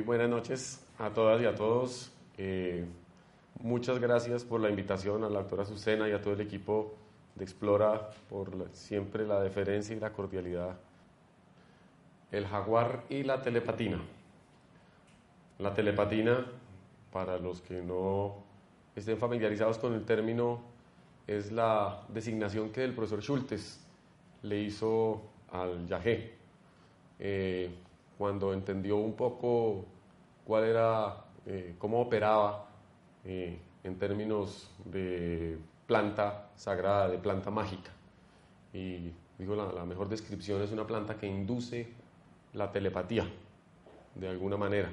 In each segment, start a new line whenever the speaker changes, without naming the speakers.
Muy buenas noches a todas y a todos. Eh, muchas gracias por la invitación a la doctora Azucena y a todo el equipo de Explora por siempre la deferencia y la cordialidad. El jaguar y la telepatina. La telepatina, para los que no estén familiarizados con el término, es la designación que el profesor Schultes le hizo al Yagé. Eh, cuando entendió un poco cuál era, eh, cómo operaba eh, en términos de planta sagrada, de planta mágica. Y dijo, la, la mejor descripción es una planta que induce la telepatía, de alguna manera.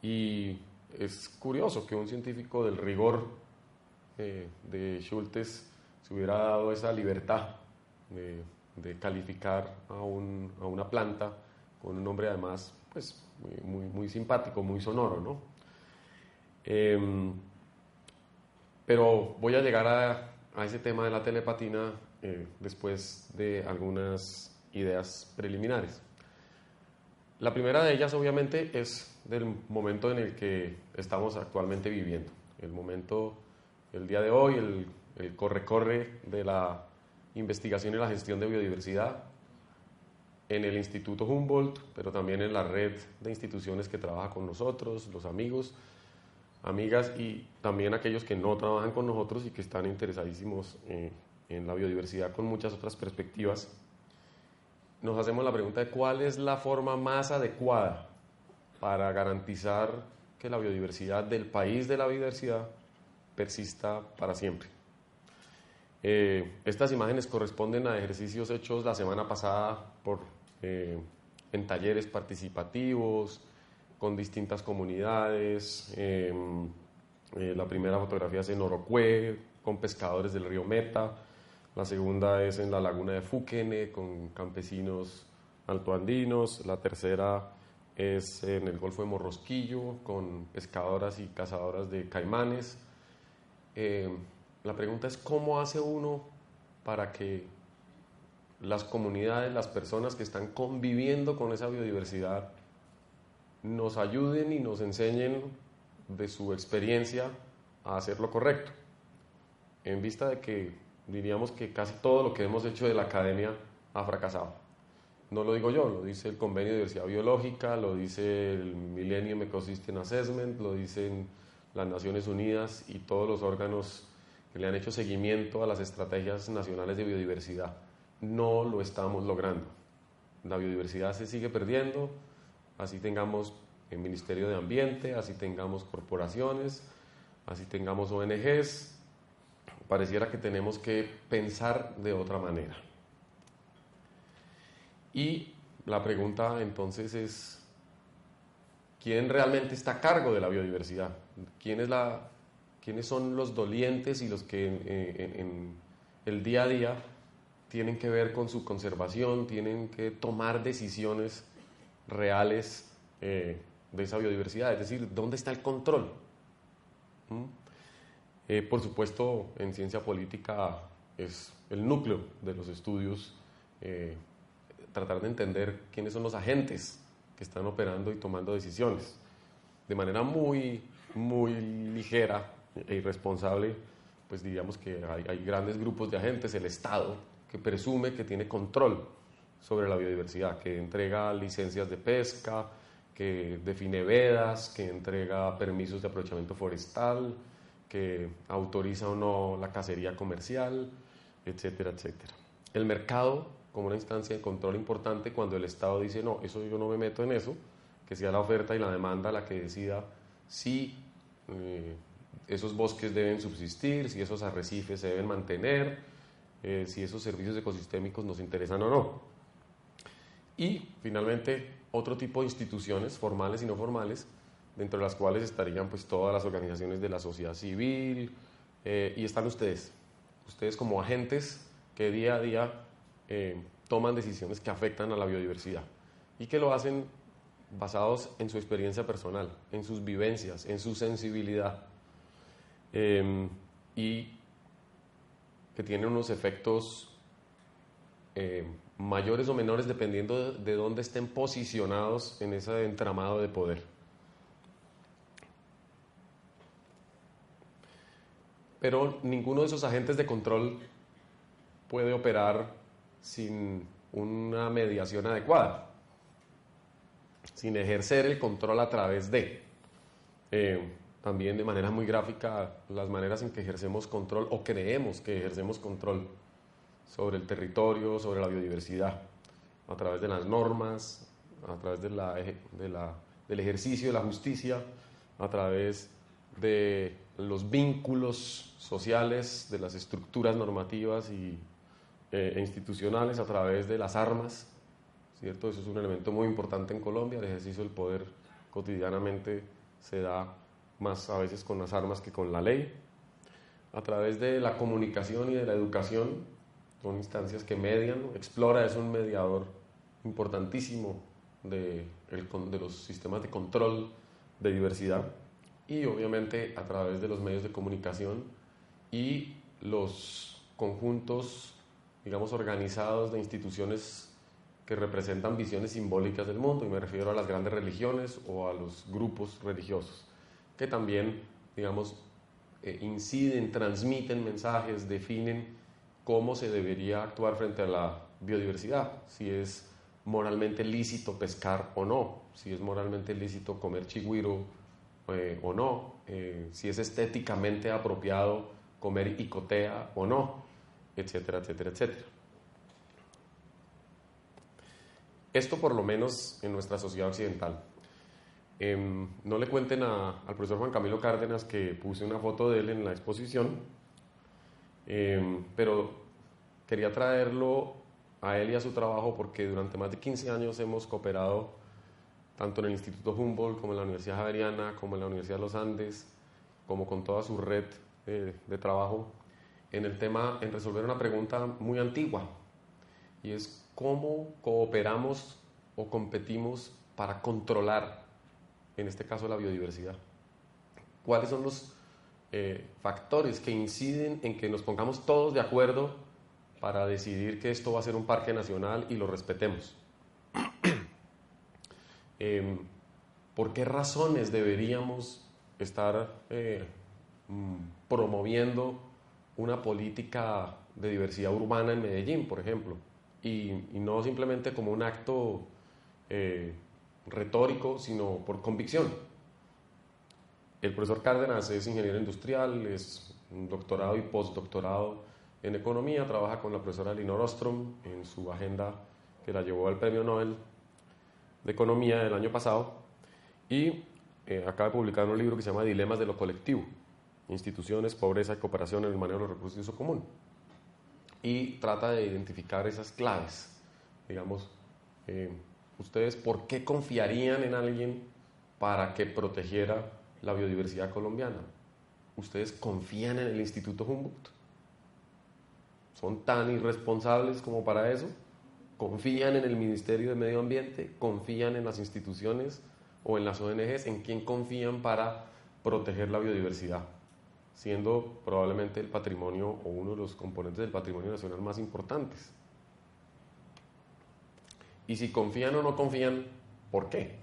Y es curioso que un científico del rigor eh, de Schultes se hubiera dado esa libertad de, de calificar a, un, a, una planta con un nombre además pues, muy, muy simpático, muy sonoro. ¿no? Eh, pero voy a llegar a, a, ese tema de la telepatina eh, después de algunas ideas preliminares. La primera de ellas obviamente es del momento en el que estamos actualmente viviendo, el momento, el día de hoy, el corre-corre de la investigación y la gestión de biodiversidad en el Instituto Humboldt, pero también en la red de instituciones que trabaja con nosotros, los amigos, amigas y también aquellos que no trabajan con nosotros y que están interesadísimos eh, en la biodiversidad con muchas otras perspectivas. Nos hacemos la pregunta de cuál es la forma más adecuada para garantizar que la biodiversidad del país de la biodiversidad persista para siempre. Eh, estas imágenes corresponden a ejercicios hechos la semana pasada por, eh, en talleres participativos, con distintas comunidades. Eh, la primera fotografía es en Orocué, con pescadores del río Meta. La segunda es en la laguna de Fuquene, con campesinos altoandinos. La tercera es en el Golfo de Morrosquillo, con pescadoras y cazadoras de caimanes. La pregunta es cómo hace uno para que las comunidades, las personas que están conviviendo con esa biodiversidad, nos ayuden y nos enseñen de su experiencia a hacer lo correcto. En vista de que diríamos que casi todo lo que hemos hecho de la academia ha fracasado. No lo digo yo, lo dice el Convenio de Diversidad Biológica, lo dice el Millennium Ecosystem Assessment, lo dicen las Naciones Unidas y todos los órganos que le han hecho seguimiento a las estrategias nacionales de biodiversidad. No lo estamos logrando. La biodiversidad se sigue perdiendo, así tengamos el Ministerio de Ambiente, así tengamos corporaciones, así tengamos ONGs, pareciera que tenemos que pensar de otra manera. Y la pregunta entonces es, ¿quién realmente está a cargo de la biodiversidad? ¿Quién es la quiénes son los dolientes y los que en, el día a día tienen que ver con su conservación, tienen que tomar decisiones reales eh, de esa biodiversidad, es decir, ¿dónde está el control? ¿Mm? Eh, por supuesto, en ciencia política es el núcleo de los estudios, eh, tratar de entender quiénes son los agentes que están operando y tomando decisiones. De manera muy, muy ligera, e irresponsable, pues diríamos que hay, hay, grandes grupos de agentes, el Estado, que presume que tiene control sobre la biodiversidad, que entrega licencias de pesca, que define vedas, que entrega permisos de aprovechamiento forestal, que autoriza o no la cacería comercial, etcétera, etcétera. El mercado como una instancia de control importante cuando el Estado dice, no, eso yo no me meto en eso, que sea la oferta y la demanda la que decida si eh, esos bosques deben subsistir, si esos arrecifes se deben mantener, eh, si esos servicios ecosistémicos nos interesan o no. Y finalmente, otro tipo de instituciones, formales y no formales, dentro de las cuales estarían pues todas las organizaciones de la sociedad civil eh, y están ustedes, ustedes como agentes que día a día eh, toman decisiones que afectan a la biodiversidad y que lo hacen basados en su experiencia personal, en sus vivencias, en su sensibilidad eh, y que tiene unos efectos eh, mayores o menores dependiendo de dónde estén posicionados en ese entramado de poder. Pero ninguno de esos agentes de control puede operar sin una mediación adecuada, sin ejercer el control a través de. Eh, también de manera muy gráfica las maneras en que ejercemos control o creemos que ejercemos control sobre el territorio, sobre la biodiversidad, a través de las normas, a través de la, del ejercicio de la justicia, a través de los vínculos sociales, de las estructuras normativas y, eh, e institucionales, a través de las armas, ¿cierto? Eso es un elemento muy importante en Colombia, el ejercicio del poder cotidianamente se da más a veces con las armas que con la ley, a través de la comunicación y de la educación, son instancias que median, Explora es un mediador importantísimo de, los sistemas de control de diversidad y obviamente a través de los medios de comunicación y los conjuntos, digamos, organizados de instituciones que representan visiones simbólicas del mundo, y me refiero a las grandes religiones o a los grupos religiosos que también, digamos, eh, inciden, transmiten mensajes, definen cómo se debería actuar frente a la biodiversidad, si es moralmente lícito pescar o no, si es moralmente lícito comer chigüiro eh, o no, eh, si es estéticamente apropiado comer icotea o no, etcétera, etcétera, etcétera. Esto por lo menos en nuestra sociedad occidental. Em, no le cuenten al profesor Juan Camilo Cárdenas que puse una foto de él en la exposición, em, pero quería traerlo a él y a su trabajo porque durante más de 15 años hemos cooperado tanto en el Instituto Humboldt como en la Universidad Javeriana, como en la Universidad de los Andes, como con toda su red eh, de trabajo en el tema, en resolver una pregunta muy antigua, y es cómo cooperamos o competimos para controlar en este caso la biodiversidad. ¿Cuáles son los eh, factores que inciden en que nos pongamos todos de acuerdo para decidir que esto va a ser un parque nacional y lo respetemos? Em, ¿Por qué razones deberíamos estar eh, mm, promoviendo una política de diversidad urbana en Medellín, por ejemplo? Y, no simplemente como un acto eh, retórico, sino por convicción. El profesor Cárdenas es ingeniero industrial, es doctorado y postdoctorado en economía, trabaja con la profesora Linor Ostrom en su agenda que la llevó al premio Nobel de Economía del año pasado y eh, acaba de publicar un libro que se llama Dilemas de lo colectivo, instituciones, pobreza y cooperación en el manejo de los recursos de uso común. Y trata de identificar esas claves, digamos, eh, ¿Ustedes por qué confiarían en alguien para que protegiera la biodiversidad colombiana? ¿Ustedes confían en el Instituto Humboldt? ¿Son tan irresponsables como para eso? ¿Confían en el Ministerio de Medio Ambiente? ¿Confían en las instituciones o en las ONGs? ¿En quién confían para proteger la biodiversidad? Siendo probablemente el patrimonio o uno de los componentes del patrimonio nacional más importantes. Y si confían o no confían, ¿por qué?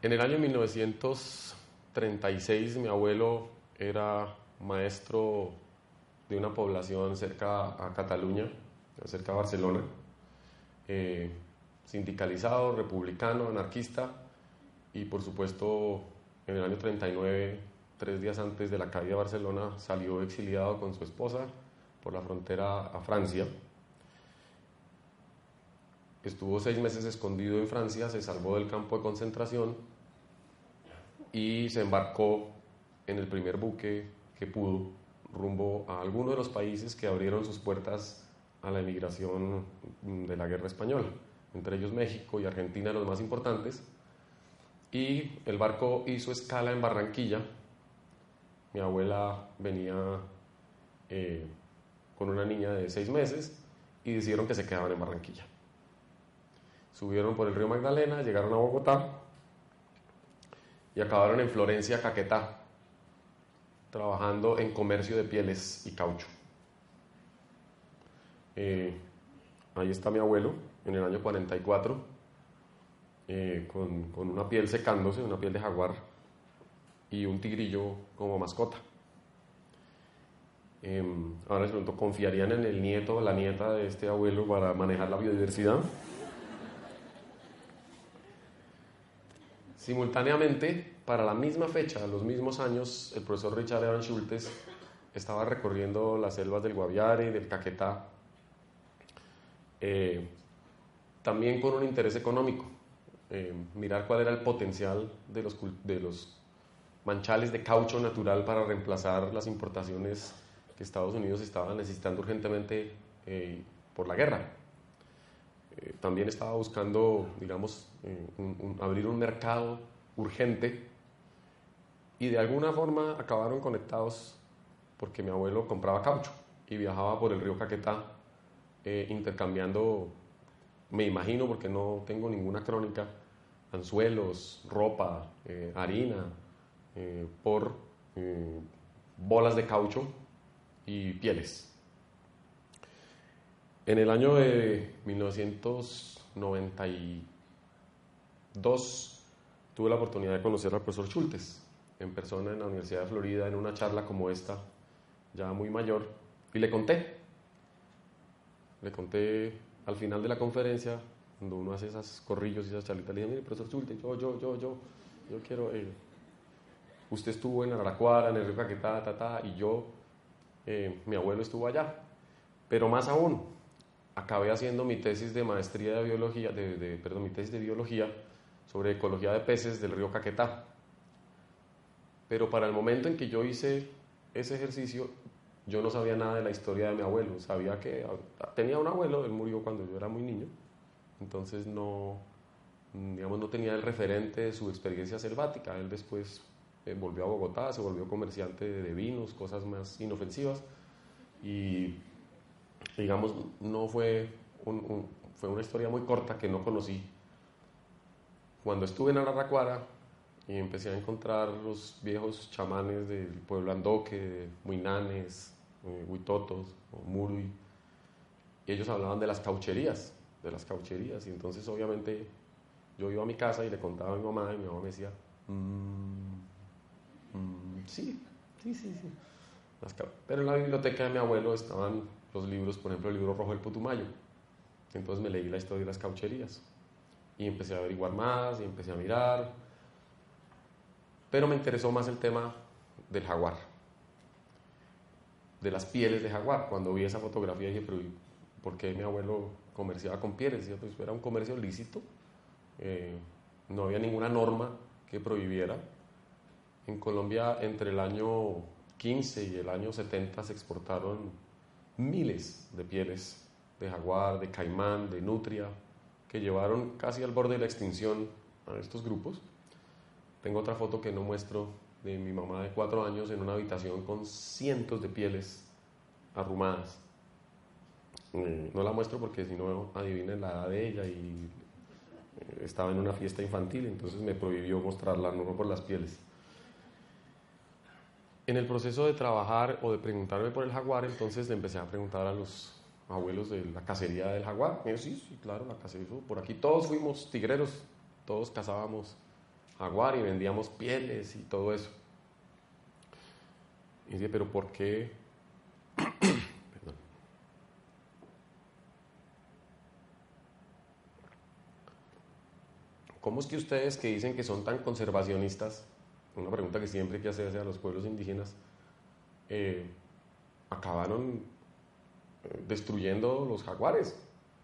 En el año 1936 mi abuelo era maestro de una población cerca a Cataluña, cerca a Barcelona, eh, sindicalizado, republicano, anarquista, y por supuesto en el año 39, tres días antes de la caída de Barcelona, salió exiliado con su esposa por la frontera a Francia estuvo seis meses escondido en Francia, se salvó del campo de concentración y se embarcó en el primer buque que pudo rumbo a alguno de los países que abrieron sus puertas a la emigración de la guerra española, entre ellos México y Argentina, los más importantes. Y el barco hizo escala en Barranquilla. Mi abuela venía eh, con una niña de seis meses y decidieron que se quedaban en Barranquilla subieron por el río Magdalena, llegaron a Bogotá y acabaron en Florencia, Caquetá, trabajando en comercio de pieles y caucho. eh, ahí está mi abuelo en el año 44, eh, con, con una piel secándose, una piel de jaguar y un tigrillo como mascota. Em, ahora les pregunto, ¿confiarían en el nieto o la nieta de este abuelo para manejar la biodiversidad? Simultáneamente, para la misma fecha, los mismos años, el profesor Richard Evan Schultes estaba recorriendo las selvas del Guaviare y del Caquetá, eh, también con un interés económico, eh, mirar cuál era el potencial de los, manchales de caucho natural para reemplazar las importaciones que Estados Unidos estaba necesitando urgentemente eh, por la guerra. Eh, también estaba buscando, digamos, eh, abrir un mercado urgente y de alguna forma acabaron conectados porque mi abuelo compraba caucho y viajaba por el río Caquetá intercambiando, me imagino porque no tengo ninguna crónica, anzuelos, ropa, harina, por bolas de caucho y pieles. En el año de 1992 tuve la oportunidad de conocer al profesor Schultes en persona en la Universidad de Florida en una charla como esta, ya muy mayor, y le conté. Le conté al final de la conferencia, cuando uno hace esas corrillos y esas charlitas, le dije, mire, profesor Schultes, yo, yo, yo, yo, yo quiero... Eh, usted estuvo en Araraquara, en el río Caquetá, ta, ta, y yo eh, mi abuelo estuvo allá. Pero más aún, acabé haciendo mi tesis de maestría de biología, de, perdón, mi tesis de biología sobre ecología de peces del río Caquetá. Pero para el momento en que yo hice ese ejercicio, yo no sabía nada de la historia de mi abuelo. Sabía que tenía un abuelo, él murió cuando yo era muy niño, entonces no, digamos, no tenía el referente de su experiencia selvática. Él después eh, volvió a Bogotá, se volvió comerciante de vinos, cosas más inofensivas. Y digamos, no fue, fue una historia muy corta que no conocí. Cuando estuve en Araraquara y empecé a encontrar los viejos chamanes del pueblo Andoque, Muinanes, eh, Huitotos, Murui, y ellos hablaban de las caucherías, de las caucherías. Y entonces, obviamente, yo iba a mi casa y le contaba a mi mamá, y mi mamá me decía, mmm, Mm, sí, sí, sí, sí. Pero en la biblioteca de mi abuelo estaban los libros, por ejemplo, el libro rojo del Putumayo. Entonces me leí la historia de las caucherías. Y empecé a averiguar más y empecé a mirar. Pero me interesó más el tema del jaguar. De las pieles de jaguar. Cuando vi esa fotografía dije, pero ¿por qué mi abuelo comerciaba con pieles? Decía, pues era un comercio lícito. Eh, no había ninguna norma que prohibiera en Colombia entre el año 15 y el año 70 se exportaron miles de pieles de jaguar, de caimán, de nutria, que llevaron casi al borde de la extinción a estos grupos. Tengo otra foto que no muestro de mi mamá de cuatro años en una habitación con cientos de pieles arrumadas. Eh, no la muestro porque si no adivinen la edad de ella y eh, estaba en una fiesta infantil, entonces me prohibió mostrarla, no por las pieles. En el proceso de trabajar o de preguntarme por el jaguar, entonces le empecé a preguntar a los abuelos de la cacería del jaguar. Me sí, sí, claro, la cacería. Por aquí todos fuimos tigreros, todos cazábamos jaguar y vendíamos pieles y todo eso. Y dije, pero ¿por qué? ¿Cómo es que ustedes que dicen que son tan conservacionistas una pregunta que siempre hay que hacerse a los pueblos indígenas, eh, acabaron eh, destruyendo los jaguares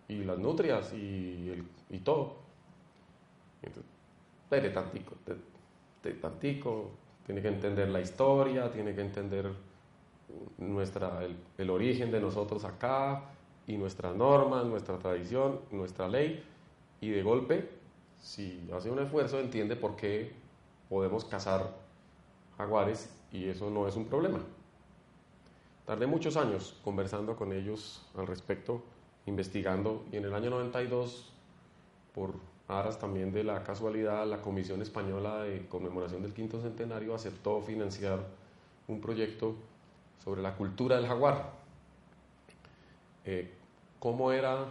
y las nutrias y, el, y todo. Entonces, tantico, tantico, tiene que entender la historia, tiene que entender nuestra, el, el, origen de nosotros acá y nuestras normas, nuestra tradición, nuestra ley, y de golpe, si hace un esfuerzo, entiende por qué podemos cazar jaguares y eso no es un problema. Tardé muchos años conversando con ellos al respecto, investigando, y en el año 92, por aras también de la casualidad, la Comisión Española de Conmemoración del Quinto Centenario aceptó financiar un proyecto sobre la cultura del jaguar. Eh, cómo era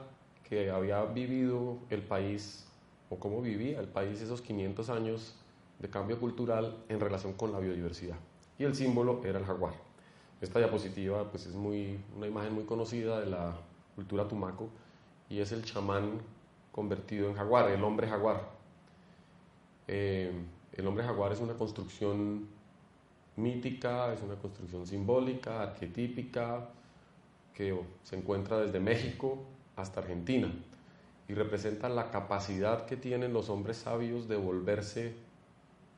que había vivido el país o cómo vivía el país esos 500 años de cambio cultural en relación con la biodiversidad. Y el símbolo era el jaguar. Esta diapositiva pues, es muy, una imagen muy conocida de la cultura tumaco y es el chamán convertido en jaguar, el hombre jaguar. Eh, el hombre jaguar es una construcción mítica, es una construcción simbólica, arquetípica, que se encuentra desde México hasta Argentina y representa la capacidad que tienen los hombres sabios de volverse,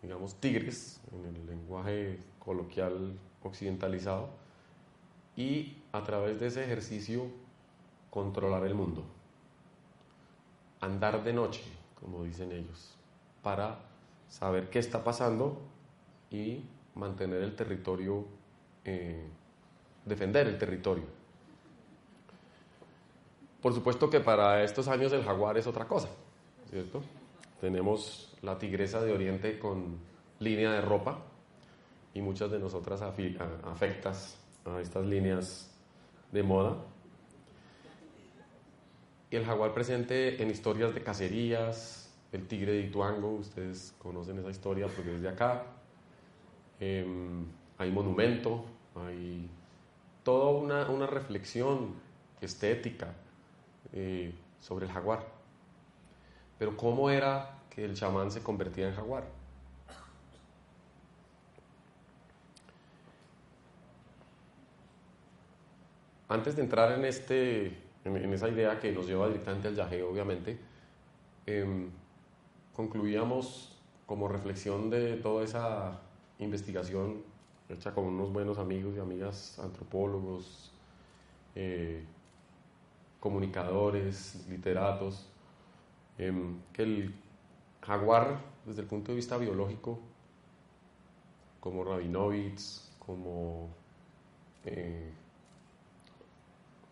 digamos, tigres, en el lenguaje coloquial occidentalizado, y a través de ese ejercicio controlar el mundo. Andar de noche, como dicen ellos, para saber qué está pasando y mantener el territorio, eh, defender el territorio. Por supuesto que para estos años el jaguar es otra cosa, ¿cierto? Tenemos la tigresa de Oriente con línea de ropa y muchas de nosotras afectas a estas líneas de moda. Y el jaguar presente en historias de cacerías, el tigre de Ituango, ustedes conocen esa historia porque acá. Em, hay monumento, hay toda una, una reflexión estética eh, sobre el jaguar. Pero ¿cómo era que el chamán se convertía en jaguar? Antes de entrar en, este, en, esa idea que nos lleva directamente al yaje, obviamente, em, concluíamos como reflexión de toda esa investigación hecha con unos buenos amigos y amigas antropólogos, eh, comunicadores, literatos, em, que el jaguar, desde el punto de vista biológico, como Rabinovitz, como... Eh,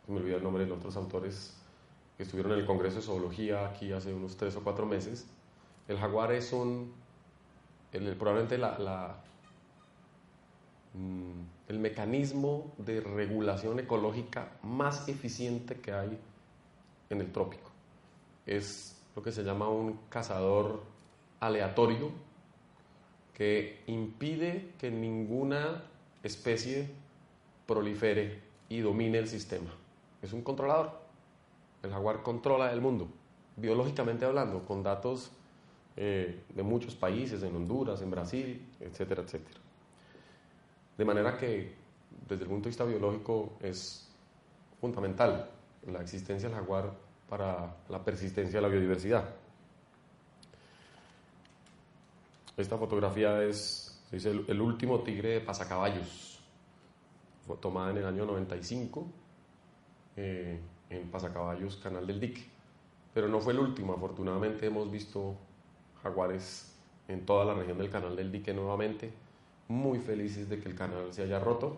me olvidé el nombre de otros autores que estuvieron en el Congreso de Zoología aquí hace unos tres o cuatro meses, el jaguar es un, probablemente la mm, el mecanismo de regulación ecológica más eficiente que hay en el trópico. Es lo que se llama un cazador aleatorio que impide que ninguna especie prolifere y domine el sistema. Es un controlador. El jaguar controla el mundo, biológicamente hablando, con datos eh, de muchos países, en Honduras, en Brasil, etcétera, etcétera. De manera que desde el punto de vista biológico es fundamental la existencia del jaguar para la persistencia de la biodiversidad. Esta fotografía es, el, último tigre de pasacaballos, fue tomada en el año 95 eh, en Pasacaballos, Canal del Dique. Pero no fue el último, afortunadamente hemos visto jaguares en toda la región del Canal del Dique nuevamente muy felices de que el canal se haya roto,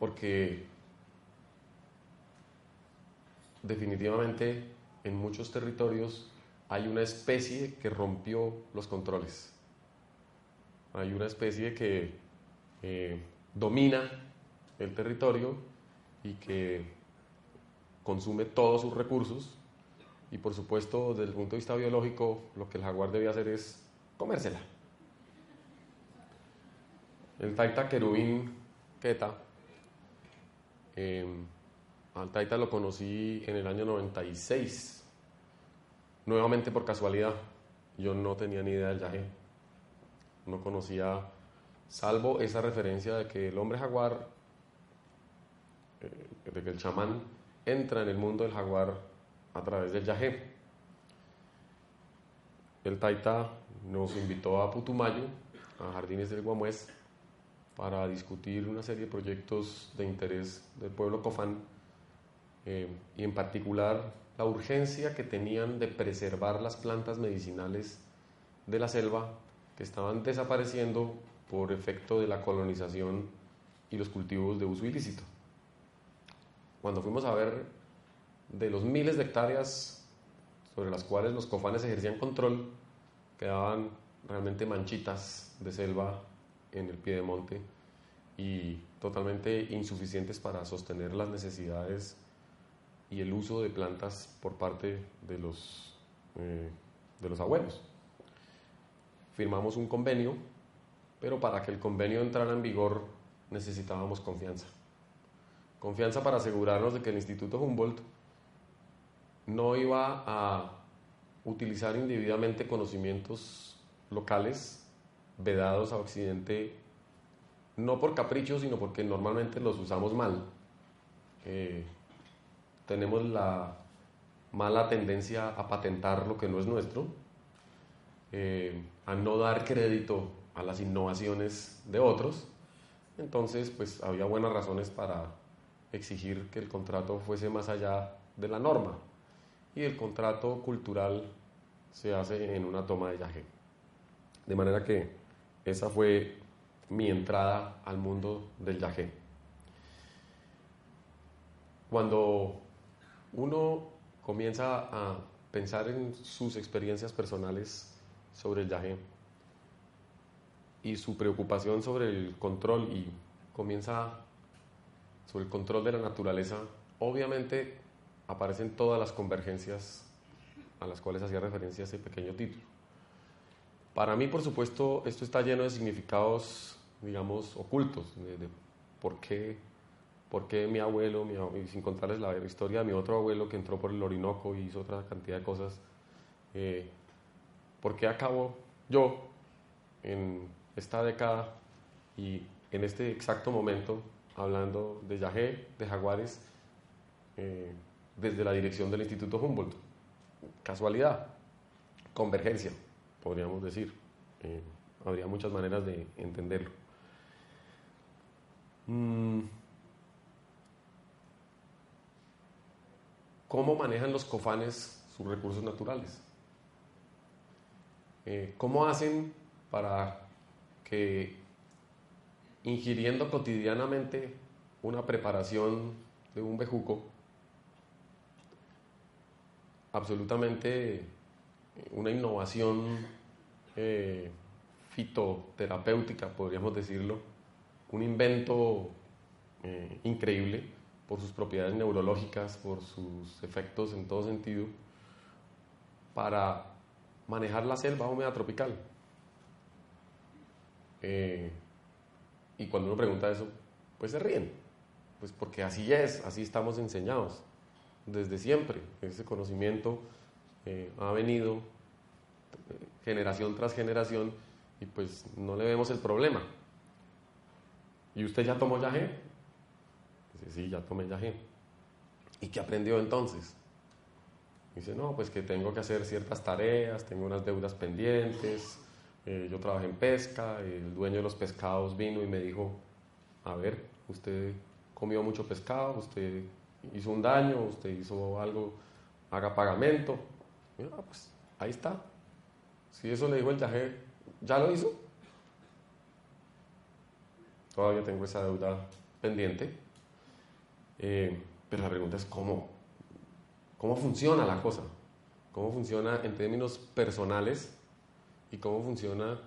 porque definitivamente en muchos territorios hay una especie que rompió los controles. Hay una especie que eh, domina el territorio y que consume todos sus recursos. Y por supuesto, desde el punto de vista biológico, lo que el jaguar debe hacer es comérsela. El Taita Querubín Keta, em, al Taita lo conocí en el año 96, nuevamente por casualidad. Yo no tenía ni idea del yaje, no conocía, salvo esa referencia de que el hombre jaguar, eh, de que el chamán entra en el mundo del jaguar a través del yaje. El Taita nos invitó a Putumayo, a Jardines del Guamués, para discutir una serie de proyectos de interés del pueblo cofán eh, y en particular la urgencia que tenían de preservar las plantas medicinales de la selva que estaban desapareciendo por efecto de la colonización y los cultivos de uso ilícito. Cuando fuimos a ver de los miles de hectáreas sobre las cuales los cofanes ejercían control, quedaban realmente manchitas de selva en el pie de monte y totalmente insuficientes para sostener las necesidades y el uso de plantas por parte de los, eh, de los abuelos. Firmamos un convenio, pero para que el convenio entrara en vigor necesitábamos confianza. Confianza para asegurarnos de que el Instituto Humboldt no iba a utilizar indebidamente conocimientos locales vedados a Occidente, no por capricho, sino porque normalmente los usamos mal. Eh, tenemos la mala tendencia a patentar lo que no es nuestro, eh, a no dar crédito a las innovaciones de otros. Entonces, pues había buenas razones para exigir que el contrato fuese más allá de la norma. Y el contrato cultural se hace en una toma de yaje. De manera que esa fue mi entrada al mundo del yaje. Cuando uno comienza a pensar en sus experiencias personales sobre el yaje y su preocupación sobre el control y comienza sobre el control de la naturaleza, obviamente aparecen todas las convergencias a las cuales hacía referencia ese pequeño título. Para mí, por supuesto, esto está lleno de significados, digamos, ocultos, de, por, qué, por qué mi abuelo, mi, sin contarles la historia de mi otro abuelo que entró por el Orinoco y hizo otra cantidad de cosas, eh, por qué acabo yo en esta década y en este exacto momento hablando de Yagé, de Jaguares, eh, desde la dirección del Instituto Humboldt casualidad, convergencia, podríamos decir. Eh, habría muchas maneras de entenderlo. Mm. ¿Cómo manejan los cofanes sus recursos naturales? Eh, ¿Cómo hacen para que ingiriendo cotidianamente una preparación de un bejuco absolutamente eh, una innovación eh, fitoterapéutica, podríamos decirlo, un invento increíble por sus propiedades neurológicas, por sus efectos en todo sentido, para manejar la selva húmeda tropical. y cuando uno pregunta eso, pues se ríen, pues porque así es, así estamos enseñados desde siempre. Ese conocimiento eh, ha venido eh, generación tras generación y pues no le vemos el problema. ¿Y usted ya tomó yagé? Dice, sí, ya tomé yagé. ¿Y qué aprendió entonces? Dice, no, pues que tengo que hacer ciertas tareas, tengo unas deudas pendientes, eh, yo trabajé en pesca, el dueño de los pescados vino y me dijo, a ver, usted comió mucho pescado, usted hizo un daño, usted hizo algo, haga pagamento. Ah, pues ahí está. Si eso le dijo el yajé, ¿ya lo hizo? Todavía tengo esa deuda pendiente. Eh, pero la pregunta es cómo, cómo funciona la cosa, cómo funciona en términos personales y cómo funciona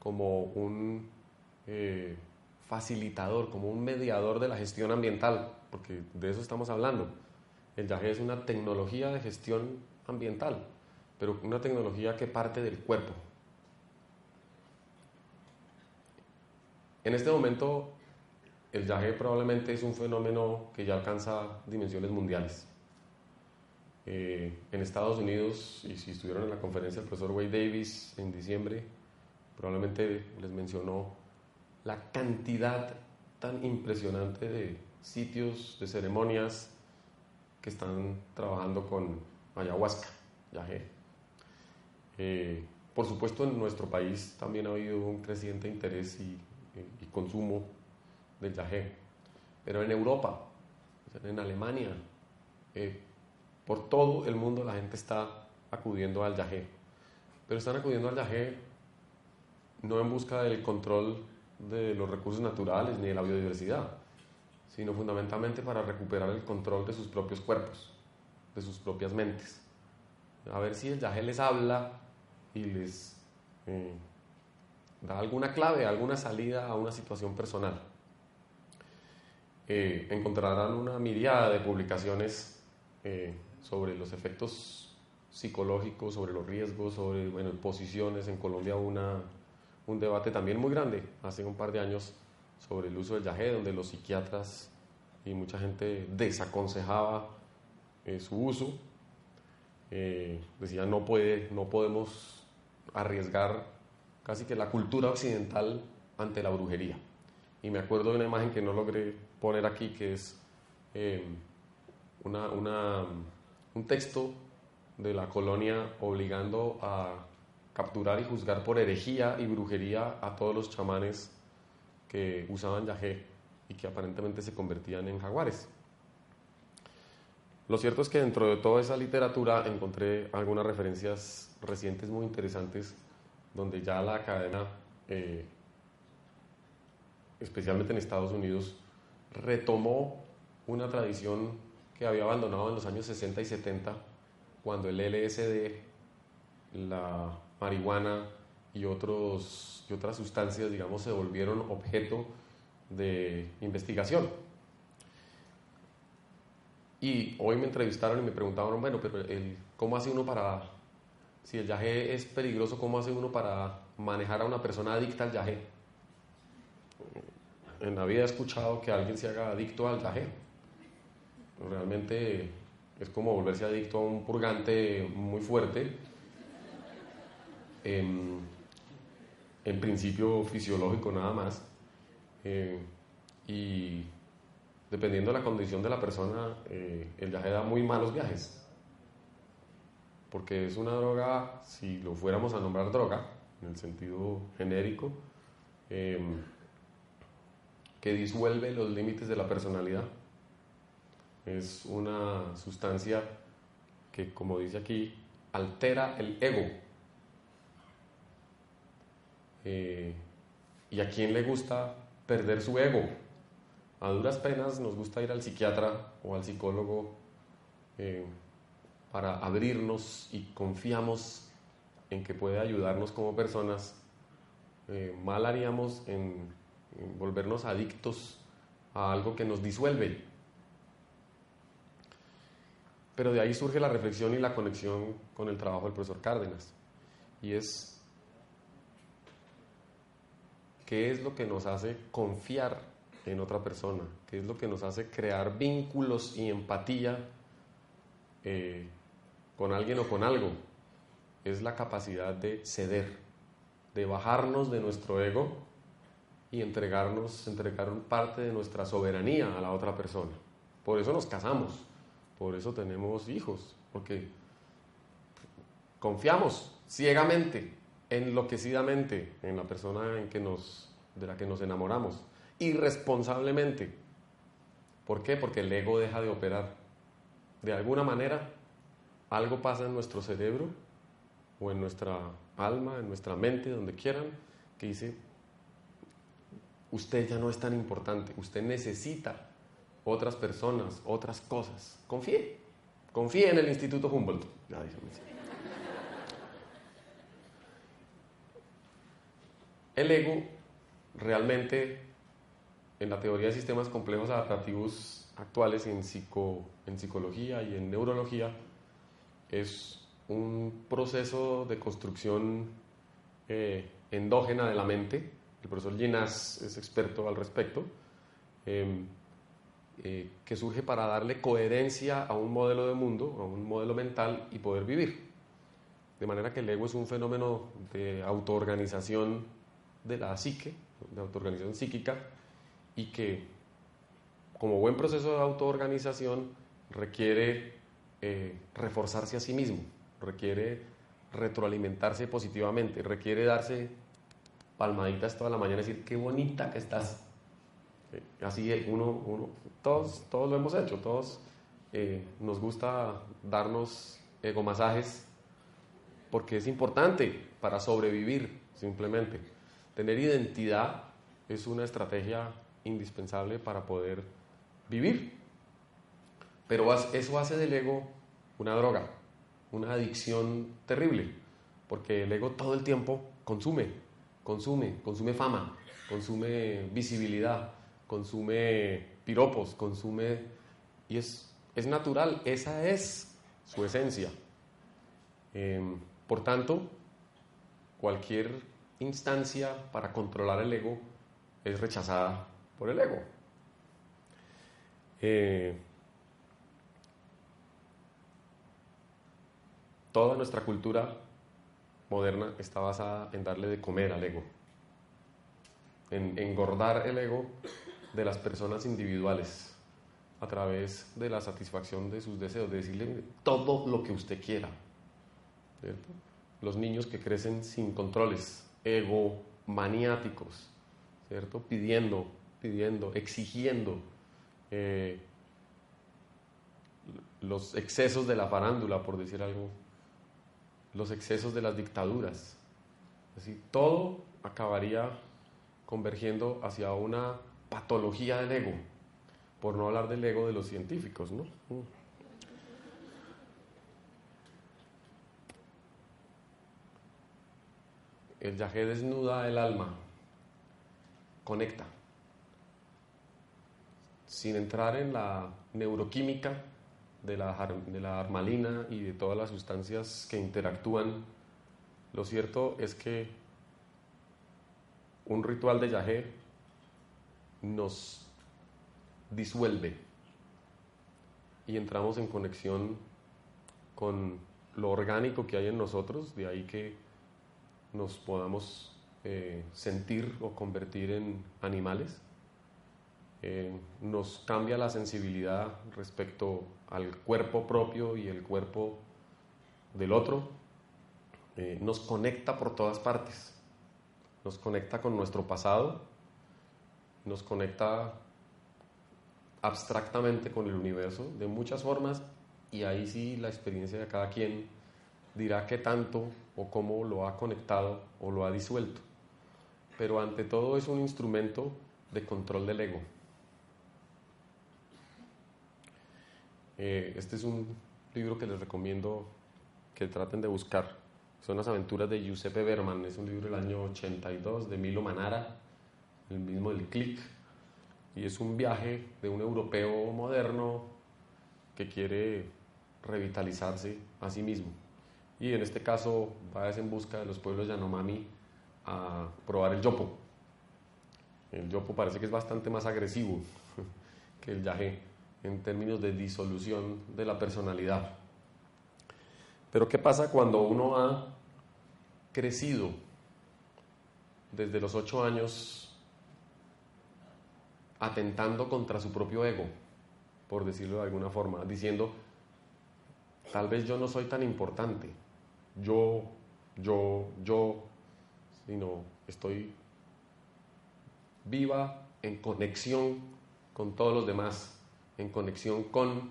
como un eh, facilitador, como un mediador de la gestión ambiental porque de eso estamos hablando. El YAGE es una tecnología de gestión ambiental, pero una tecnología que parte del cuerpo. En este momento, el YAGE probablemente es un fenómeno que ya alcanza dimensiones mundiales. Eh, en Estados Unidos, y si estuvieron en la conferencia del profesor Wade Davis en diciembre, probablemente les mencionó la cantidad tan impresionante de sitios de ceremonias que están trabajando con ayahuasca, yagé. Eh, por supuesto, en nuestro país también ha habido un creciente interés y, consumo del yagé, pero en Europa, en Alemania, eh, por todo el mundo la gente está acudiendo al yagé, pero están acudiendo al yagé no en busca del control de los recursos naturales ni de la biodiversidad, sino fundamentalmente para recuperar el control de sus propios cuerpos, de sus propias mentes. A ver si el yaje les habla y les eh, da alguna clave, alguna salida a una situación personal. Eh, encontrarán una mirada de publicaciones eh, sobre los efectos psicológicos, sobre los riesgos, sobre bueno, posiciones. En Colombia una, un debate también muy grande hace un par de años sobre el uso del yagé, donde los psiquiatras y mucha gente desaconsejaba eh, su uso. decían no, puede, no podemos arriesgar casi que la cultura occidental ante la brujería. Y me acuerdo de una imagen que no logré poner aquí, que es eh, una, una, un texto de la colonia obligando a capturar y juzgar por herejía y brujería a todos los chamanes que usaban yagé y que aparentemente se convertían en jaguares. Lo cierto es que dentro de toda esa literatura encontré algunas referencias recientes muy interesantes donde ya la cadena eh, especialmente en Estados Unidos, retomó una tradición que había abandonado en los años 60 y 70, cuando el LSD, la marihuana y, otros, y otras sustancias, digamos, se volvieron objeto de investigación. Y hoy me entrevistaron y me preguntaban, bueno, pero el, ¿cómo hace uno para, si el yagé es peligroso, cómo hace uno para manejar a una persona adicta al yagé? En la vida he escuchado que alguien se haga adicto al yagé. Realmente es como volverse adicto a un purgante muy fuerte. En, principio fisiológico nada más. Eh, y dependiendo de la condición de la persona, eh, el viaje da muy malos viajes. Porque es una droga, si lo fuéramos a nombrar droga, en el sentido genérico, eh, que disuelve los límites de la personalidad. Es una sustancia que, como dice aquí, altera el ego. Eh, ¿Y a quién le gusta perder su ego? A duras penas nos gusta ir al psiquiatra o al psicólogo eh, para abrirnos y confiamos en que puede ayudarnos como personas. Eh, mal haríamos en volvernos adictos a algo que nos disuelve. Pero de ahí surge la reflexión y la conexión con el trabajo del profesor Cárdenas. Y es, ¿qué es lo que nos hace confiar en otra persona? ¿Qué es lo que nos hace crear vínculos y empatía eh, con alguien o con algo? Es la capacidad de ceder, de bajarnos de nuestro ego y entregarnos, entregar parte de nuestra soberanía a la otra persona. Por eso nos casamos, por eso tenemos hijos, porque confiamos ciegamente, enloquecidamente en la persona en que nos, de la que nos enamoramos, irresponsablemente. ¿Por qué? Porque el ego deja de operar. De alguna manera, algo pasa en nuestro cerebro o en nuestra alma, en nuestra mente, donde quieran, que dice, usted ya no es tan importante, usted necesita otras personas, otras cosas. Confíe, confíe en el Instituto Humboldt. El ego realmente, en la teoría de sistemas complejos adaptativos actuales en, en psicología y en neurología, es un proceso de construcción eh, endógena de la mente el profesor Ginás es experto al respecto, em, eh, que surge para darle coherencia a un modelo de mundo, a un modelo mental y poder vivir. De manera que el ego es un fenómeno de autoorganización de la psique, de autoorganización psíquica, y que como buen proceso de autoorganización requiere eh, reforzarse a sí mismo, requiere retroalimentarse positivamente, requiere darse palmaditas toda la mañana y decir, qué bonita que estás. Así uno, uno todos, todos lo hemos hecho, todos eh, nos gusta darnos egomasajes porque es importante para sobrevivir simplemente. Tener identidad es una estrategia indispensable para poder vivir. Pero eso hace del ego una droga, una adicción terrible, porque el ego todo el tiempo consume, consume, consume fama, consume visibilidad, consume piropos, consume, y es, es natural, esa es su esencia. Em, por tanto, cualquier instancia para controlar el ego es rechazada por el ego. Eh, toda nuestra cultura moderna está basada en darle de comer al ego, en engordar el ego de las personas individuales a través de la satisfacción de sus deseos, de decirle todo lo que usted quiera. Los niños que crecen sin controles, ego maniáticos, ¿cierto? Pidiendo, pidiendo, exigiendo. Eh, los excesos de la farándula, por decir algo, los excesos de las dictaduras. Así, todo acabaría convergiendo hacia una patología del ego, por no hablar del ego de los científicos, ¿no? El yajé desnuda el alma, conecta. Sin entrar en la neuroquímica de la, de la armalina y de todas las sustancias que interactúan, lo cierto es que un ritual de yajé nos disuelve y entramos en conexión con lo orgánico que hay en nosotros, de ahí que nos podamos eh, sentir o convertir en animales. Eh, nos cambia la sensibilidad respecto al cuerpo propio y el cuerpo del otro. Eh, nos conecta por todas partes. Nos conecta con nuestro pasado, nos conecta abstractamente con el universo de muchas formas y ahí sí la experiencia de cada quien dirá qué tanto o cómo lo ha conectado o lo ha disuelto. Pero ante todo es un instrumento de control del ego. Eh, este es un libro que les recomiendo que traten de buscar. Son las aventuras de Giuseppe Berman. Es un libro del año 82 de Milo Manara, el mismo del Click. Y es un viaje de un europeo moderno que quiere revitalizarse a sí mismo y en este caso va en busca de los pueblos Yanomami a probar el yopo. El yopo parece que es bastante más agresivo que el yaje en términos de disolución de la personalidad. Pero ¿qué pasa cuando uno ha crecido desde los ocho años atentando contra su propio ego, por decirlo de alguna forma, diciendo, tal vez yo no soy tan importante, yo, yo, yo, sino estoy viva en conexión con todos los demás, en conexión con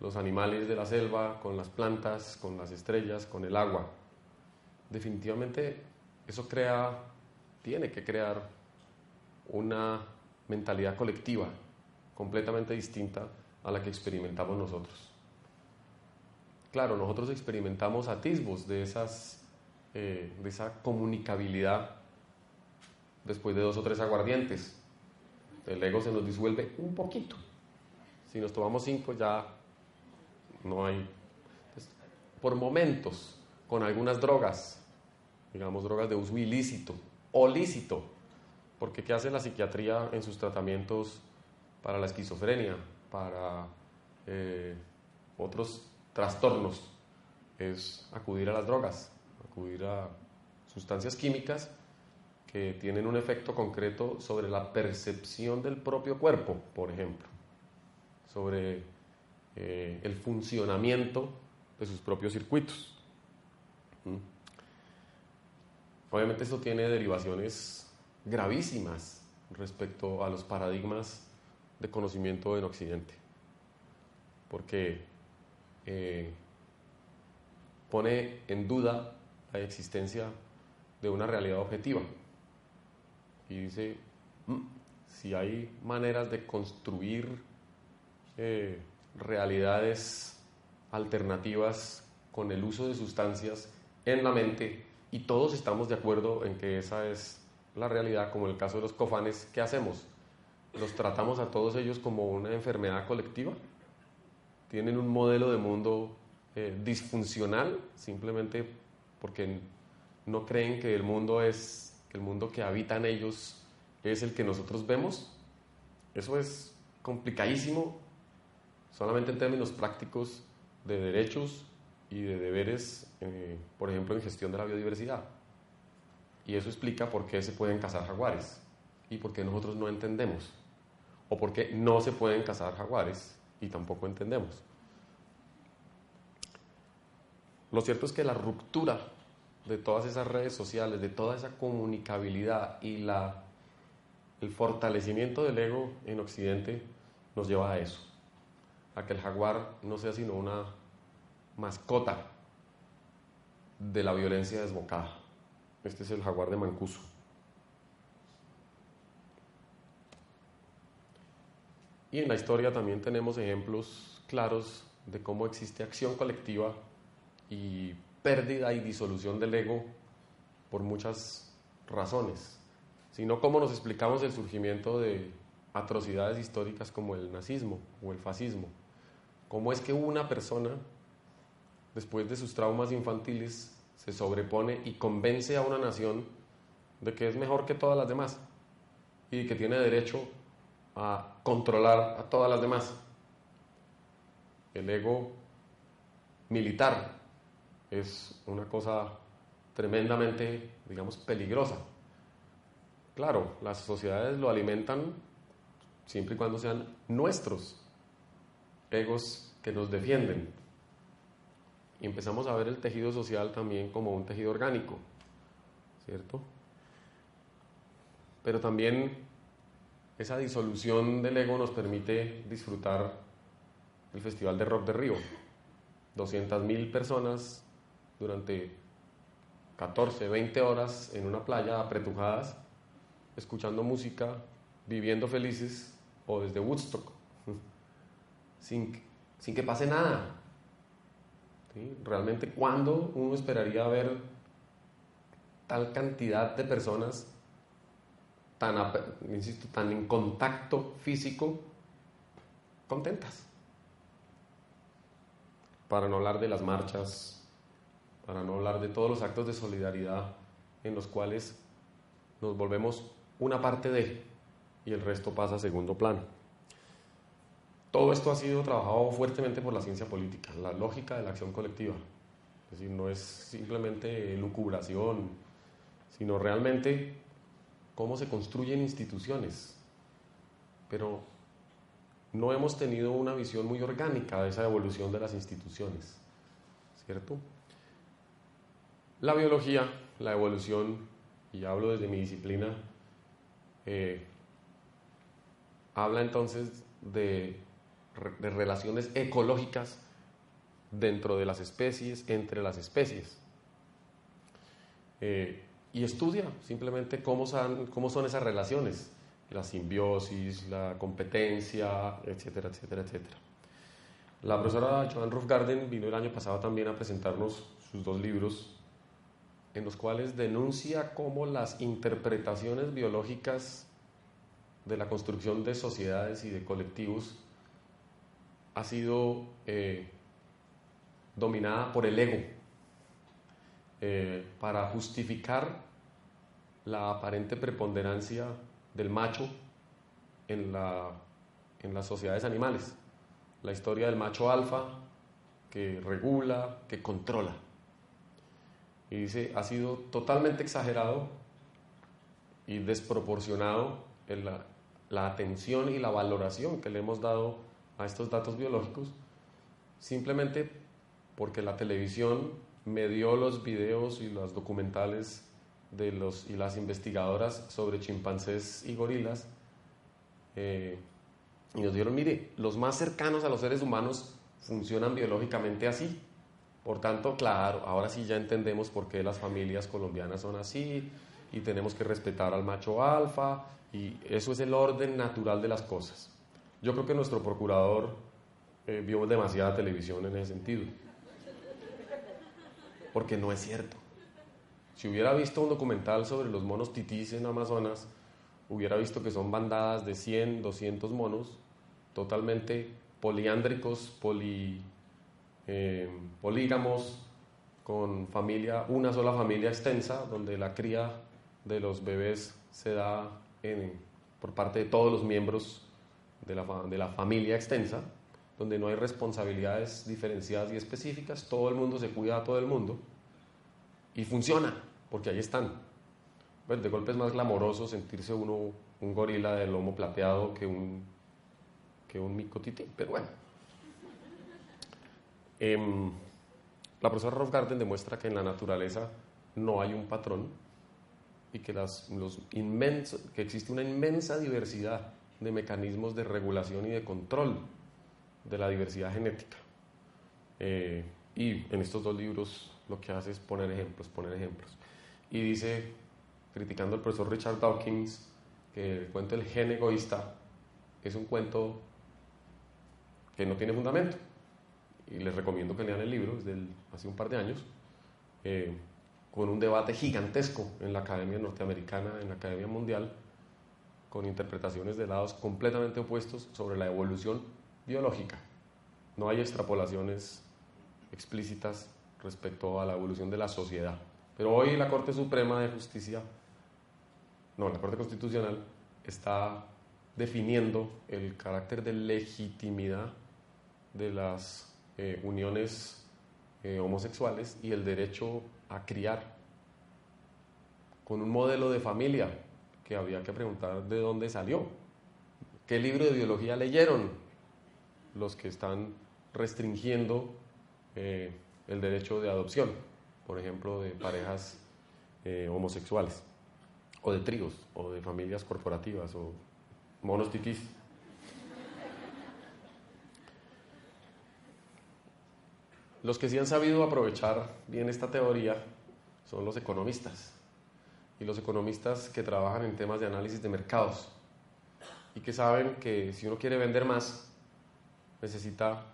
los animales de la selva, con las plantas, con las estrellas, con el agua. Definitivamente eso crea, tiene que crear una mentalidad colectiva completamente distinta a la que experimentamos nosotros. Claro, nosotros experimentamos atisbos de, esas, eh, de esa comunicabilidad después de dos o tres aguardientes. El ego se nos disuelve un poquito. Si nos tomamos cinco ya no hay... Pues, por momentos, con algunas drogas, digamos drogas de uso ilícito o lícito, porque ¿qué hace la psiquiatría en sus tratamientos para la esquizofrenia, para eh, otros trastornos es acudir a las drogas, acudir a sustancias químicas que tienen un efecto concreto sobre la percepción del propio cuerpo, por ejemplo, sobre eh, el funcionamiento de sus propios circuitos. ¿Mm? Obviamente esto tiene derivaciones gravísimas respecto a los paradigmas de conocimiento en Occidente, porque eh, pone en duda la existencia de una realidad objetiva. Y dice, mm, si hay maneras de construir eh, realidades alternativas con el uso de sustancias en la mente, y todos estamos de acuerdo en que esa es la realidad, como el caso de los cofanes, ¿qué hacemos? los tratamos a todos ellos como una enfermedad colectiva, tienen un modelo de mundo eh, disfuncional simplemente porque no creen que el mundo es el mundo que habitan ellos es el que nosotros vemos. Eso es complicadísimo, solamente en términos prácticos de derechos y de deberes, eh, por ejemplo, en gestión de la biodiversidad. Y eso explica por qué se pueden cazar jaguares y por qué nosotros no entendemos. O por qué no se pueden cazar jaguares y tampoco entendemos. Lo cierto es que la ruptura de todas esas redes sociales, de toda esa comunicabilidad y la, el fortalecimiento del ego en Occidente nos lleva a eso, a que el jaguar no sea sino una mascota de la violencia desbocada. Este es el jaguar de Mancuso. Y en la historia también tenemos ejemplos claros de cómo existe acción colectiva y pérdida y disolución del ego por muchas razones, sino cómo nos explicamos el surgimiento de atrocidades históricas como el nazismo o el fascismo. Cómo es que una persona, después de sus traumas infantiles, se sobrepone y convence a una nación de que es mejor que todas las demás y que tiene derecho a controlar a todas las demás. El ego militar es una cosa tremendamente, digamos, peligrosa. Claro, las sociedades lo alimentan siempre y cuando sean nuestros egos que nos defienden. Y empezamos a ver el tejido social también como un tejido orgánico, ¿cierto? Pero también esa disolución del ego nos permite disfrutar el Festival de Rock de Río. 200.000 personas durante 14, 20 horas en una playa apretujadas, escuchando música, viviendo felices, o desde Woodstock, sin, sin que pase nada. Realmente, ¿cuándo uno esperaría ver tal cantidad de personas tan, insisto, tan en contacto físico contentas? Para no hablar de las marchas, para no hablar de todos los actos de solidaridad en los cuales nos volvemos una parte de y el resto pasa a segundo plano. Todo esto ha sido trabajado fuertemente por la ciencia política, la lógica de la acción colectiva. Es decir, no es simplemente lucubración, sino realmente cómo se construyen instituciones. Pero no hemos tenido una visión muy orgánica de esa evolución de las instituciones, ¿cierto? La biología, la evolución, y hablo desde mi disciplina, eh, habla entonces de, relaciones ecológicas dentro de las especies, entre las especies. Eh, y estudia simplemente cómo son, cómo son esas relaciones, la simbiosis, la competencia, etcétera, etcétera, etcétera. La profesora Joan Garden vino el año pasado también a presentarnos sus dos libros en los cuales denuncia cómo las interpretaciones biológicas de la construcción de sociedades y de colectivos ha sido eh, dominada por el ego eh, para justificar la aparente preponderancia del macho en, la, en las sociedades animales. La historia del macho alfa que regula, que controla. Y dice, ha sido totalmente exagerado y desproporcionado la, la atención y la valoración que le hemos dado a estos datos biológicos, simplemente porque la televisión me dio los videos y los documentales de los y las investigadoras sobre chimpancés y gorilas eh, y nos dijeron, mire, los más cercanos a los seres humanos funcionan biológicamente así. Por tanto, claro, ahora sí ya entendemos por qué las familias colombianas son así y tenemos que respetar al macho alfa y eso es el orden natural de las cosas. Yo creo que nuestro procurador eh, vio demasiada televisión en ese sentido. Porque no es cierto. Si hubiera visto un documental sobre los monos titís en Amazonas hubiera visto que son bandadas de 100, 200 monos, totalmente poliándricos, poli, eh, polígamos, con familia, una sola familia extensa, donde la cría de los bebés se da por parte de todos los miembros de la, de la familia extensa, donde no hay responsabilidades diferenciadas y específicas, todo el mundo se cuida a todo el mundo y funciona, porque ahí están. Pues de golpe es más glamoroso sentirse uno un gorila de lomo plateado que un, que un pero bueno. Em, la profesora Garden demuestra que en la naturaleza no hay un patrón y que, las, los inmensos, que existe una inmensa diversidad de mecanismos de regulación y de control de la diversidad genética. Eh, y en estos dos libros lo que hace es poner ejemplos, poner ejemplos. Y dice, criticando al profesor Richard Dawkins, que el cuento El gen egoísta es un cuento que no tiene fundamento. Y les recomiendo que lean el libro, es del hace un par de años, eh, con un debate gigantesco en la Academia Norteamericana, en la Academia Mundial, con interpretaciones de lados completamente opuestos sobre la evolución biológica. No hay extrapolaciones explícitas respecto a la evolución de la sociedad. Pero hoy la Corte Suprema de Justicia, no, la Corte Constitucional está definiendo el carácter de legitimidad de las eh, uniones eh, homosexuales y el derecho a criar con un modelo de familia que había que preguntar de dónde salió, qué libro de biología leyeron los que están restringiendo eh, el derecho de adopción, por ejemplo, de parejas eh, homosexuales, o de tríos, o de familias corporativas, o monos titís. Los que sí han sabido aprovechar bien esta teoría son los economistas, los economistas que trabajan en temas de análisis de mercados, y que saben que si uno quiere vender más, necesita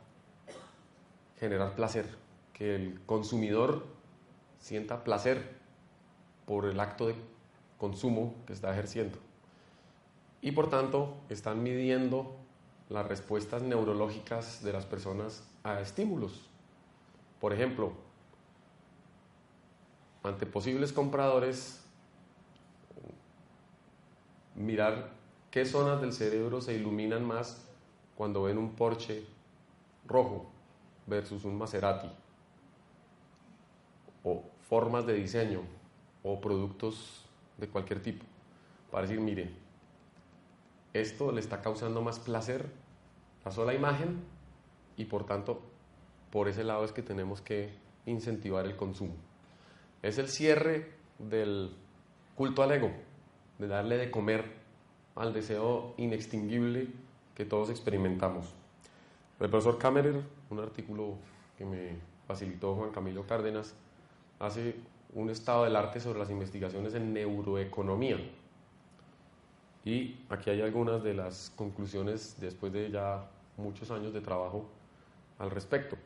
generar placer, que el consumidor sienta placer por el acto de consumo que está ejerciendo. Y por tanto están midiendo las respuestas neurológicas de las personas a estímulos. Por ejemplo, ante posibles compradores, mirar qué zonas del cerebro se iluminan más cuando ven un Porsche rojo versus un Maserati, o formas de diseño, o productos de cualquier tipo, para decir, mire, esto le está causando más placer la sola imagen y por tanto, por ese lado es que tenemos que incentivar el consumo. Es el cierre del culto al ego, de darle de comer al deseo inextinguible que todos experimentamos. El profesor Kammerer, un artículo que me facilitó Juan Camilo Cárdenas, hace un estado del arte sobre las investigaciones en neuroeconomía. Y aquí hay algunas de las conclusiones después de ya muchos años de trabajo al respecto.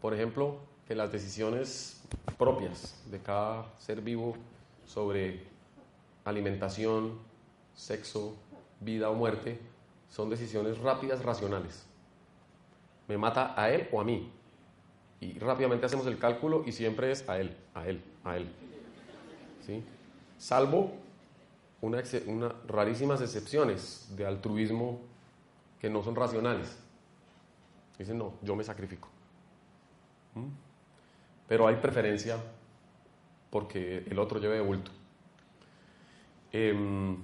Por ejemplo, que las decisiones propias de cada ser vivo sobre alimentación, sexo, vida o muerte son decisiones rápidas, racionales. Me mata a él o a mí. Y rápidamente hacemos el cálculo y siempre es a él, a él, a él. ¿Sí? Salvo una, rarísimas excepciones de altruismo que no son racionales. Dicen, no, yo me sacrifico. ¿Mm? Pero hay preferencia porque el otro lleve de bulto. Em,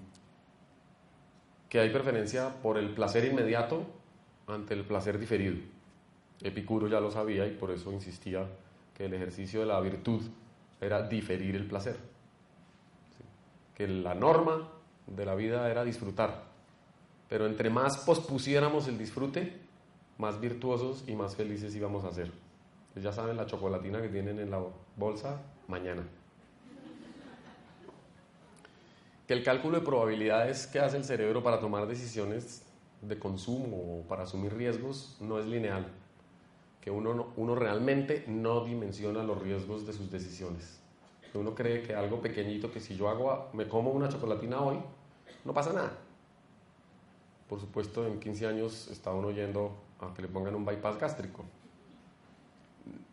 que hay preferencia por el placer inmediato ante el placer diferido. Epicuro ya lo sabía y por eso insistía que el ejercicio de la virtud era diferir el placer. Que la norma de la vida era disfrutar. Pero entre más pospusiéramos el disfrute, más virtuosos y más felices íbamos a ser. ya saben la chocolatina que tienen en la bolsa mañana que el cálculo de probabilidades que hace el cerebro para tomar decisiones de consumo o para asumir riesgos no es lineal, que uno, uno realmente no dimensiona los riesgos de sus decisiones. que uno cree que algo pequeñito, que si yo hago, me como una chocolatina hoy, no pasa nada. Por supuesto, en 15 años está uno yendo a que le pongan un bypass gástrico.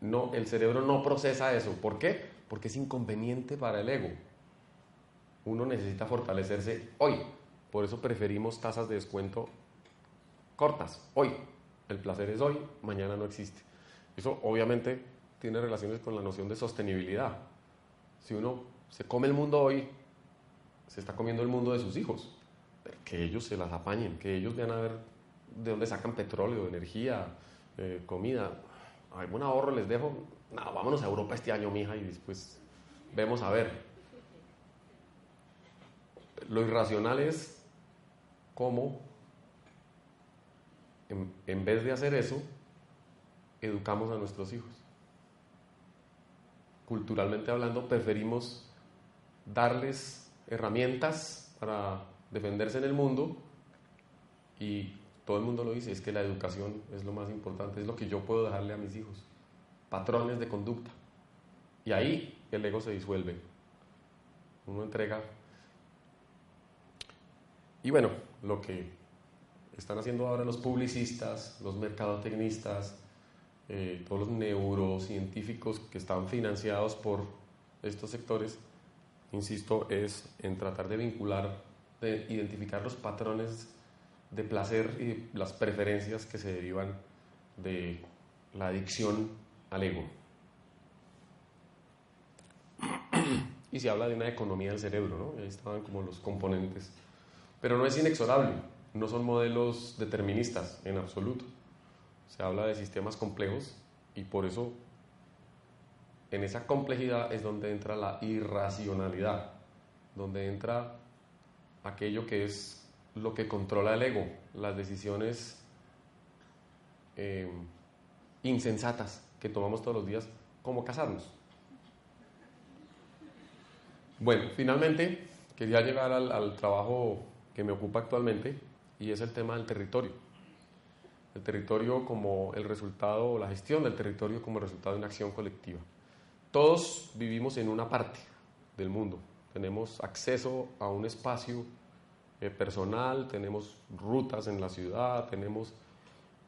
No, el cerebro no procesa eso. ¿Por qué? Porque es inconveniente para el ego. Uno necesita fortalecerse hoy. Por eso preferimos tasas de descuento cortas, hoy. El placer es hoy, mañana no existe. Eso obviamente tiene relaciones con la noción de sostenibilidad. Si uno se come el mundo hoy, se está comiendo el mundo de sus hijos. Que ellos se las apañen, que ellos vean a ver de dónde sacan petróleo, energía, eh, comida. Algún ahorro les dejo. No, vámonos a Europa este año, mija, y después vemos a ver. Lo irracional es cómo, en vez de hacer eso, educamos a nuestros hijos culturalmente hablando, preferimos darles herramientas para defenderse en el mundo y todo el mundo lo dice, es que la educación es lo más importante, es lo que yo puedo dejarle a mis hijos, patrones de conducta. Y ahí el ego se disuelve. Uno entrega. Y bueno, lo que están haciendo ahora los publicistas, los mercadotecnistas, eh, todos los neurocientíficos que están financiados por estos sectores, insisto, es en tratar de vincular, de identificar los patrones de placer y las preferencias que se derivan de la adicción al ego. Y se habla de una economía del cerebro, ¿no? Ahí estaban como los componentes. Pero no es inexorable, no son modelos deterministas en absoluto se habla de sistemas complejos y por eso en esa complejidad es donde entra la irracionalidad, donde entra aquello que es lo que controla el ego, las decisiones eh, insensatas que tomamos todos los días, como casarnos. Bueno, finalmente quería llegar al trabajo que me ocupa actualmente y es el tema del territorio el territorio como el resultado, la gestión del territorio como resultado de una acción colectiva. Todos vivimos en una parte del mundo, tenemos acceso a un espacio eh, personal, tenemos rutas en la ciudad, tenemos,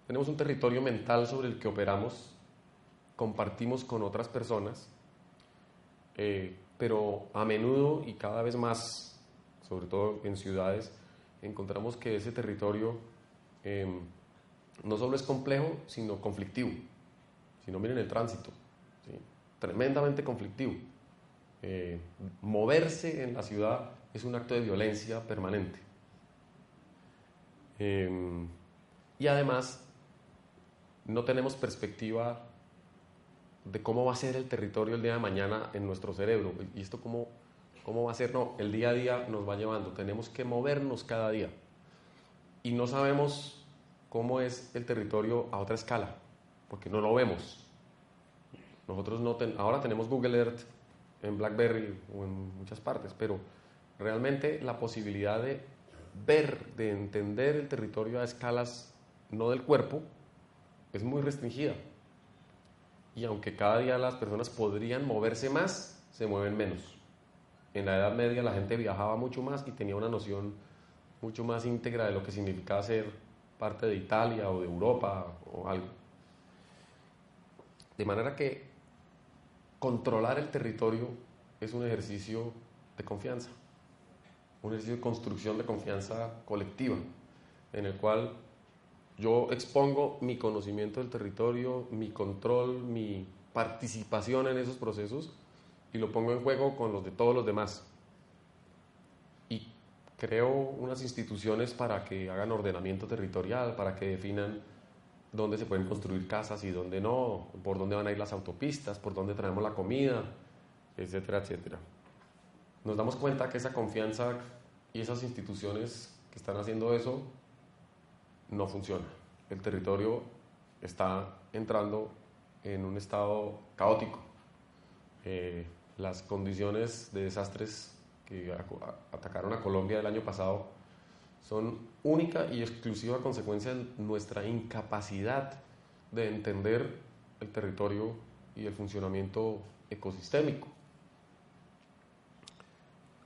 tenemos un territorio mental sobre el que operamos, compartimos con otras personas, eh, pero a menudo y cada vez más, sobre todo en ciudades, encontramos que ese territorio em, no solo es complejo, sino conflictivo. Si no, miren el tránsito, tremendamente conflictivo. Eh, moverse en la ciudad es un acto de violencia permanente. Em, y además, no tenemos perspectiva de cómo va a ser el territorio el día de mañana en nuestro cerebro. ¿Y esto cómo, cómo va a ser? No, el día a día nos va llevando. Tenemos que movernos cada día. Y no sabemos cómo es el territorio a otra escala, porque no lo vemos. Nosotros no ahora tenemos Google Earth en BlackBerry o en muchas partes, pero realmente la posibilidad de ver, de entender el territorio a escalas no del cuerpo, es muy restringida. Y aunque cada día las personas podrían moverse más, se mueven menos. En la Edad Media la gente viajaba mucho más y tenía una noción mucho más íntegra de lo que significaba ser parte de Italia o de Europa o algo. De manera que controlar el territorio es un ejercicio de confianza, un ejercicio de construcción de confianza colectiva, en el cual yo expongo mi conocimiento del territorio, mi control, mi participación en esos procesos y lo pongo en juego con los de todos los demás creo unas instituciones para que hagan ordenamiento territorial, para que definan dónde se pueden construir casas y dónde no, por dónde van a ir las autopistas, por dónde traemos la comida, etcétera, etcétera. Nos damos cuenta que esa confianza y esas instituciones que están haciendo eso no funcionan. El territorio está entrando en un estado caótico. Eh, las condiciones de desastres que atacaron a Colombia el año pasado son única y exclusiva consecuencia de nuestra incapacidad de entender el territorio y el funcionamiento ecosistémico.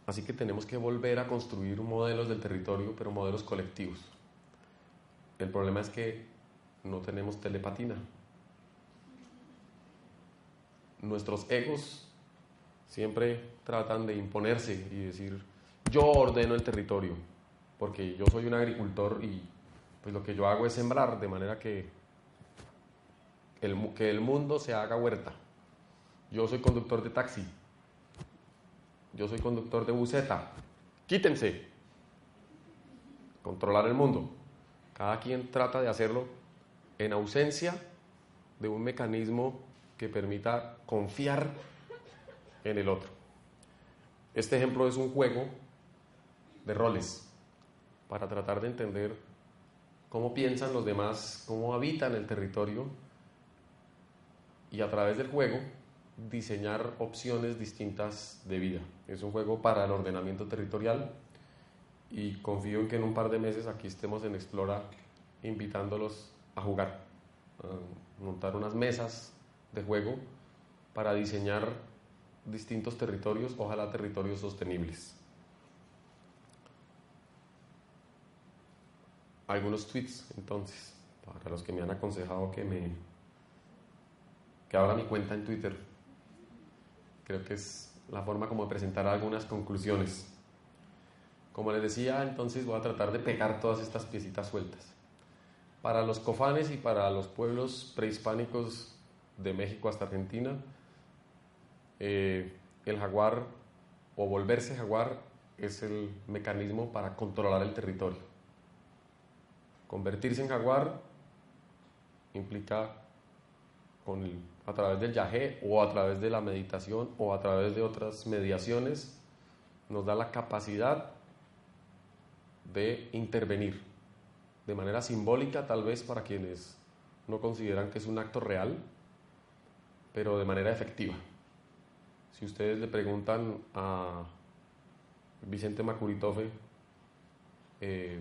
Así que tenemos que volver a construir modelos del territorio, pero modelos colectivos. El problema es que no tenemos telepatina. Nuestros egos siempre tratan de imponerse y decir, yo ordeno el territorio, porque yo soy un agricultor y pues lo que yo hago es sembrar, de manera que el, que el mundo se haga huerta. Yo soy conductor de taxi, yo soy conductor de buseta, quítense, controlar el mundo. Cada quien trata de hacerlo en ausencia de un mecanismo que permita confiar en el otro. Este ejemplo es un juego de roles para tratar de entender cómo piensan los demás, cómo habitan el territorio y a través del juego diseñar opciones distintas de vida. Es un juego para el ordenamiento territorial y confío en que en un par de meses aquí estemos en Explora invitándolos a jugar, montar unas mesas de juego para diseñar distintos territorios, ojalá territorios sostenibles. Algunos tweets, entonces, para los que me han aconsejado que me que abra mi cuenta en Twitter. Creo que es la forma como de presentar algunas conclusiones. Como les decía, entonces voy a tratar de pegar todas estas piecitas sueltas. Para los cofanes y para los pueblos prehispánicos de México hasta Argentina, eh, el jaguar o volverse jaguar es el mecanismo para controlar el territorio. Convertirse en jaguar implica a través del yagé o a través de la meditación o a través de otras mediaciones, nos da la capacidad de intervenir de manera simbólica, tal vez para quienes no consideran que es un acto real, pero de manera efectiva. Si ustedes le preguntan a Vicente Macuritofe eh,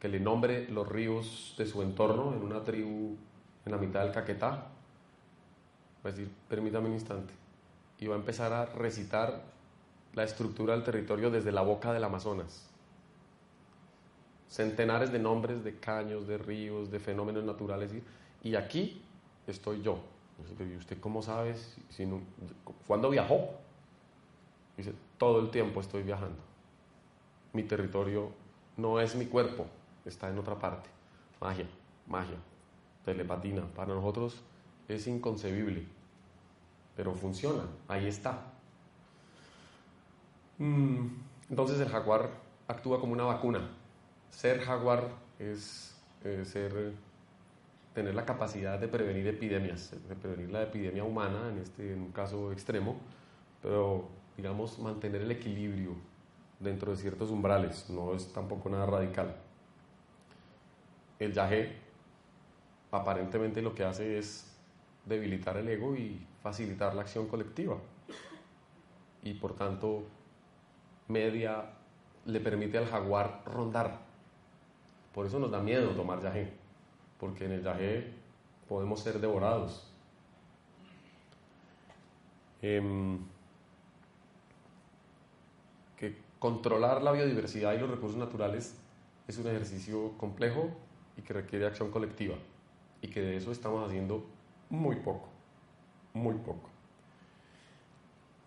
que le nombre los ríos de su entorno en una tribu en la mitad del Caquetá, va a decir, permítame un instante, y va a empezar a recitar la estructura del territorio desde la boca del Amazonas. Centenares de nombres de caños, de ríos, de fenómenos naturales, y aquí estoy yo. ¿Y usted cómo sabe? Si, ¿Cuándo viajó? Dice, todo el tiempo estoy viajando. Mi territorio no es mi cuerpo, está en otra parte. Magia, magia, telepatina. Para nosotros es inconcebible, pero funciona, ahí está. Mm, entonces el jaguar actúa como una vacuna. Ser jaguar es eh, ser, tener la capacidad de prevenir epidemias, de prevenir la epidemia humana, en, este, en un caso extremo, pero digamos mantener el equilibrio dentro de ciertos umbrales, no es tampoco nada radical el yagé aparentemente lo que hace es debilitar el ego y facilitar la acción colectiva. Y por tanto, media le permite al jaguar rondar. Por eso nos da miedo tomar yagé, porque en el yagé podemos ser devorados. Em, que controlar la biodiversidad y los recursos naturales es un ejercicio complejo y que requiere acción colectiva y que de eso estamos haciendo muy poco, muy poco.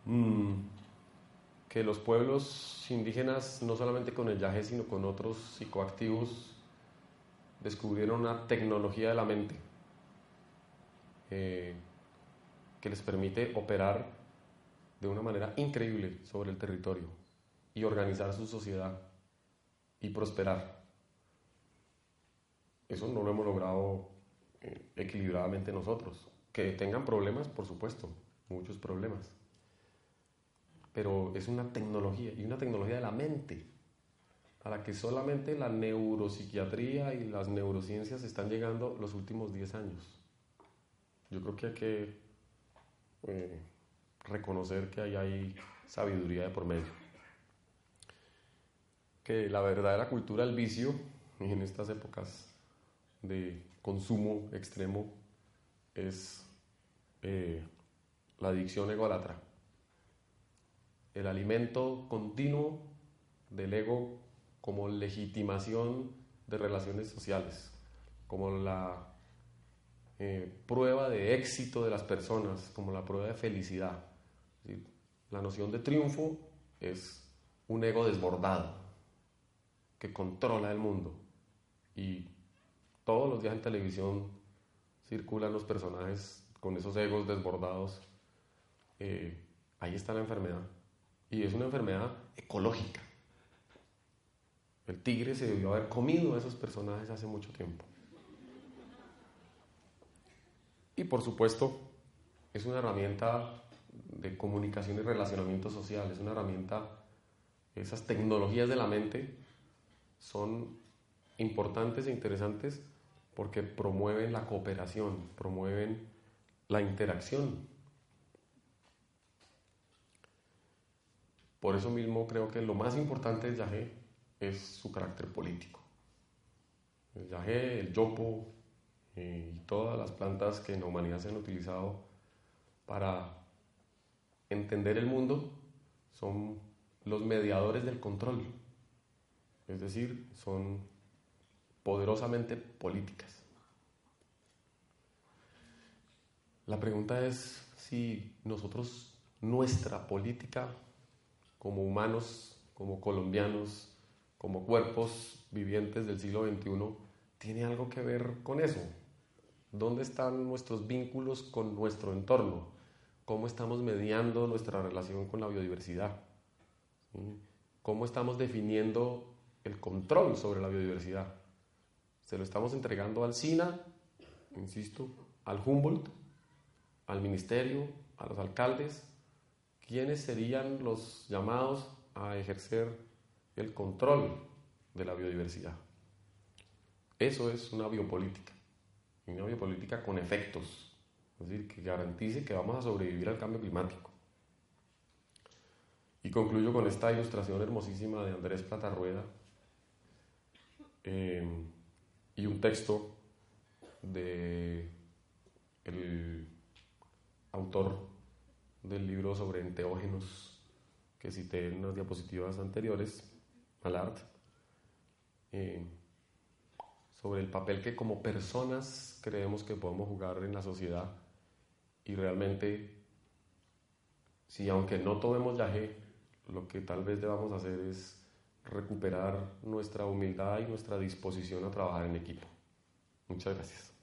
Mm, que los pueblos indígenas, no solamente con el yaje, sino con otros psicoactivos, descubrieron una tecnología de la mente eh, que les permite operar de una manera increíble sobre el territorio y organizar su sociedad y prosperar. Eso no lo hemos logrado eh, equilibradamente nosotros. Que tengan problemas, por supuesto, muchos problemas. Pero es una tecnología, y una tecnología de la mente, a la que solamente la neuropsiquiatría y las neurociencias están llegando los últimos 10 años. Yo creo que hay que eh, reconocer que ahí hay sabiduría de por medio. Que la verdadera cultura del vicio en estas épocas de consumo extremo es eh, la adicción ególatra. el alimento continuo del ego como legitimación de relaciones sociales, como la eh, prueba de éxito de las personas, como la prueba de felicidad. La noción de triunfo es un ego desbordado que controla el mundo y todos los días en televisión circulan los personajes con esos egos desbordados. Eh, ahí está la enfermedad y es una enfermedad ecológica. El tigre se debió haber comido a esos personajes hace mucho tiempo. Y por supuesto, es una herramienta de comunicación y relacionamiento social, es una herramienta, esas tecnologías de la mente son importantes e interesantes porque promueven la cooperación, promueven la interacción. Por eso mismo creo que lo más importante de Yahé es su carácter político. El Yahé, el yopo, eh, y todas las plantas que en la humanidad se han utilizado para entender el mundo son los mediadores del control, es decir, son poderosamente políticas. La pregunta es si nosotros, nuestra política como humanos, como colombianos, como cuerpos vivientes del siglo XXI, tiene algo que ver con eso, ¿Dónde están nuestros vínculos con nuestro entorno? ¿Cómo estamos mediando nuestra relación con la biodiversidad? ¿Cómo estamos definiendo el control sobre la biodiversidad? ¿Se lo estamos entregando al SINA, insisto, al Humboldt, al ministerio, a los alcaldes? ¿Quiénes serían los llamados a ejercer el control de la biodiversidad? Eso es una biopolítica una biopolítica con efectos, es decir, que garantice que vamos a sobrevivir al cambio climático. Y concluyo con esta ilustración hermosísima de Andrés Platarrueda eh, y un texto de el autor del libro sobre enteógenos que cité en unas diapositivas anteriores, Malart. Eh, sobre el papel que como personas creemos que podemos jugar en la sociedad y realmente, si aunque no tomemos yaje, lo que tal vez debamos hacer es recuperar nuestra humildad y nuestra disposición a trabajar en equipo. Muchas gracias.